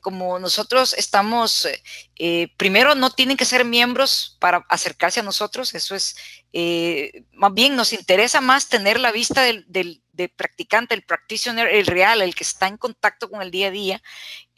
Speaker 4: como nosotros estamos, eh, primero no tienen que ser miembros para acercarse a nosotros, eso es, eh, más bien nos interesa más tener la vista del, del, del, practicante, el practitioner, el real, el que está en contacto con el día a día,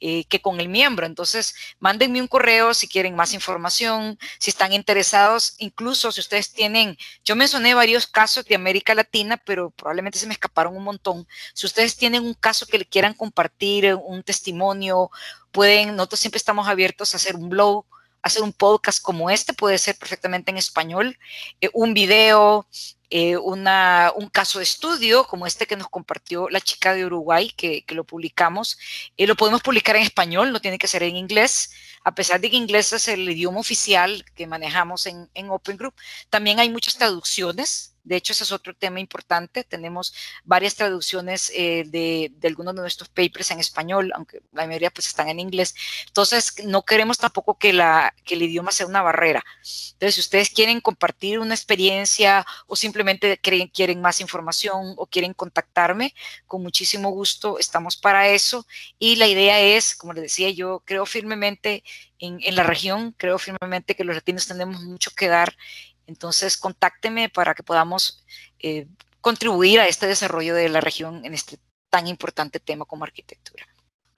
Speaker 4: eh, que con el miembro. Entonces, mándenme un correo si quieren más información, si están interesados, incluso si ustedes tienen, yo mencioné varios casos de América Latina, pero probablemente se me escaparon un montón. Si ustedes tienen un caso que le quieran compartir, un testimonio, pueden, nosotros siempre estamos abiertos a hacer un blog, hacer un podcast como este, puede ser perfectamente en español, eh, un video, eh, un caso de estudio como este que nos compartió la chica de Uruguay, que, que lo publicamos. Eh, lo podemos publicar en español, no tiene que ser en inglés, a pesar de que inglés es el idioma oficial que manejamos en, en Open Group. También hay muchas traducciones de hecho, ese es otro tema importante. Tenemos varias traducciones eh, de, algunos de nuestros papers en español, aunque la mayoría pues están en inglés. Entonces, no queremos tampoco que, el idioma sea una barrera. Entonces, si ustedes quieren compartir una experiencia o simplemente quieren, más información o quieren contactarme, con muchísimo gusto estamos para eso. Y la idea es, como les decía, yo creo firmemente en, en la región, creo firmemente que los latinos tenemos mucho que dar. Entonces, contácteme para que podamos eh, contribuir a este desarrollo de la región en este tan importante tema como arquitectura.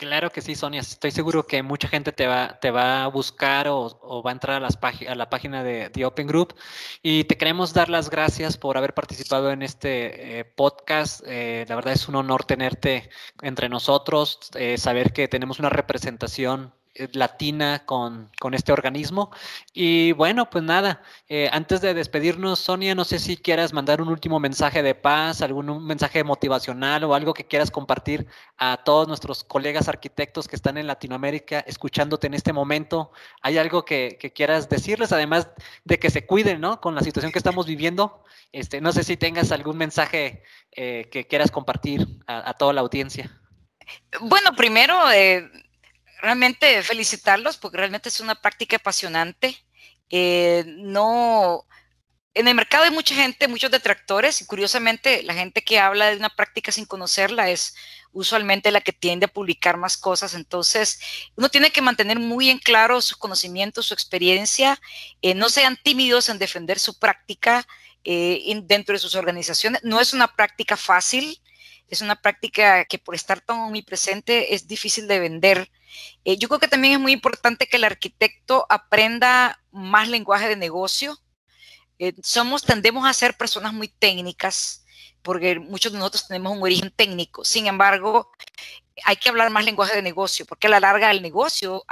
Speaker 2: Claro que sí, Sonia. Estoy seguro que mucha gente te va, te va a buscar o, va a entrar a, las a, la página de Open Group. Y te queremos dar las gracias por haber participado en este eh, podcast. Eh, la verdad es un honor tenerte entre nosotros, eh, saber que tenemos una representación latina con, con, este organismo. Y bueno, pues nada, eh, antes de despedirnos, Sonia, no sé si quieras mandar un último mensaje de paz, algún mensaje motivacional o algo que quieras compartir a todos nuestros colegas arquitectos que están en Latinoamérica escuchándote en este momento. ¿Hay algo que, que quieras decirles, además de que se cuiden, ¿no? Con la situación que estamos viviendo. Este, no sé si tengas algún mensaje eh, que quieras compartir a, toda la audiencia.
Speaker 4: Bueno, primero, eh, realmente felicitarlos porque realmente es una práctica apasionante. Eh, no, en el mercado hay mucha gente, muchos detractores y curiosamente la gente que habla de una práctica sin conocerla es usualmente la que tiende a publicar más cosas. Entonces, uno tiene que mantener muy en claro sus conocimientos, su experiencia. Eh, no sean tímidos en defender su práctica eh, dentro de sus organizaciones. No es una práctica fácil. Es una práctica que por estar tan omnipresente es difícil de vender. Eh, yo creo que también es muy importante que el arquitecto aprenda más lenguaje de negocio. Eh, somos, tendemos a ser personas muy técnicas, porque muchos de nosotros tenemos un origen técnico. Sin embargo, hay que hablar más lenguaje de negocio, porque a la larga el negocio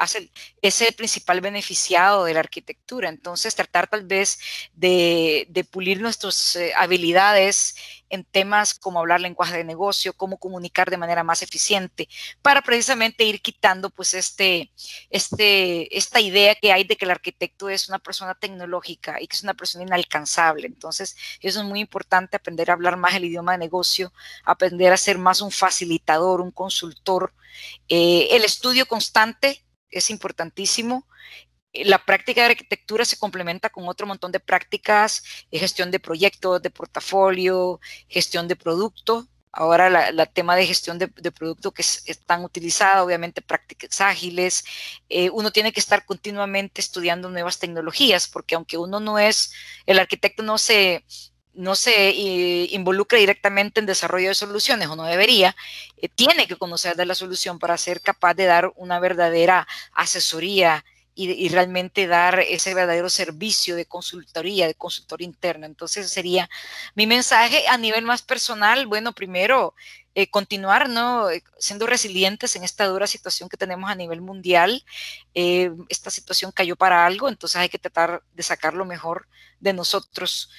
Speaker 4: es el principal beneficiado de la arquitectura. Entonces, tratar tal vez de, de pulir nuestras eh, habilidades en temas como hablar lenguaje de negocio, cómo comunicar de manera más eficiente, para precisamente ir quitando pues este, este, esta idea que hay de que el arquitecto es una persona tecnológica y que es una persona inalcanzable. Entonces, eso es muy importante, aprender a hablar más el idioma de negocio, aprender a ser más un facilitador, un consultor. Eh, el estudio constante es importantísimo la práctica de arquitectura se complementa con otro montón de prácticas, de gestión de proyectos, de portafolio, gestión de producto. Ahora la, tema de gestión de, producto que es, tan utilizada, obviamente prácticas ágiles. Eh, uno tiene que estar continuamente estudiando nuevas tecnologías, porque aunque uno no es, el arquitecto no se, no se eh, involucra directamente en desarrollo de soluciones o no debería, eh, tiene que conocer de la solución para ser capaz de dar una verdadera asesoría y, realmente dar ese verdadero servicio de consultoría, de consultoría interna. Entonces sería mi mensaje a nivel más personal, bueno, primero eh, continuar ¿no? Eh, siendo resilientes en esta dura situación que tenemos a nivel mundial. Eh, esta situación cayó para algo, entonces hay que tratar de sacar lo mejor de nosotros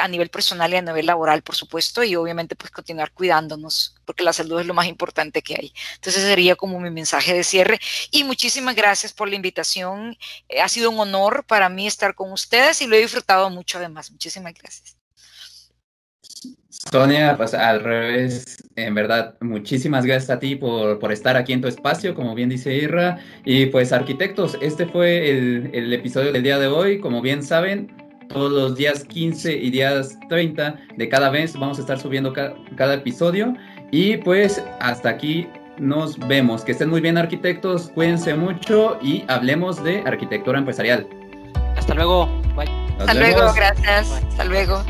Speaker 4: a nivel personal y a nivel laboral, por supuesto, y obviamente pues continuar cuidándonos, porque la salud es lo más importante que hay. Entonces sería como mi mensaje de cierre. Y muchísimas gracias por la invitación. ha sido un honor para mí estar con ustedes y lo he disfrutado mucho además. Muchísimas gracias.
Speaker 1: Sonia, pues al revés, en verdad, muchísimas gracias a ti por, por, estar aquí en tu espacio, como bien dice Irra. Y pues arquitectos, este fue el, el episodio del día de hoy. Como bien saben, todos los días 15 y días 30 de cada mes vamos a estar subiendo ca cada episodio. Y pues hasta aquí nos vemos. Que estén muy bien arquitectos, cuídense mucho y hablemos de arquitectura empresarial.
Speaker 2: Hasta luego.
Speaker 4: Bye. Hasta luego, gracias. Hasta luego.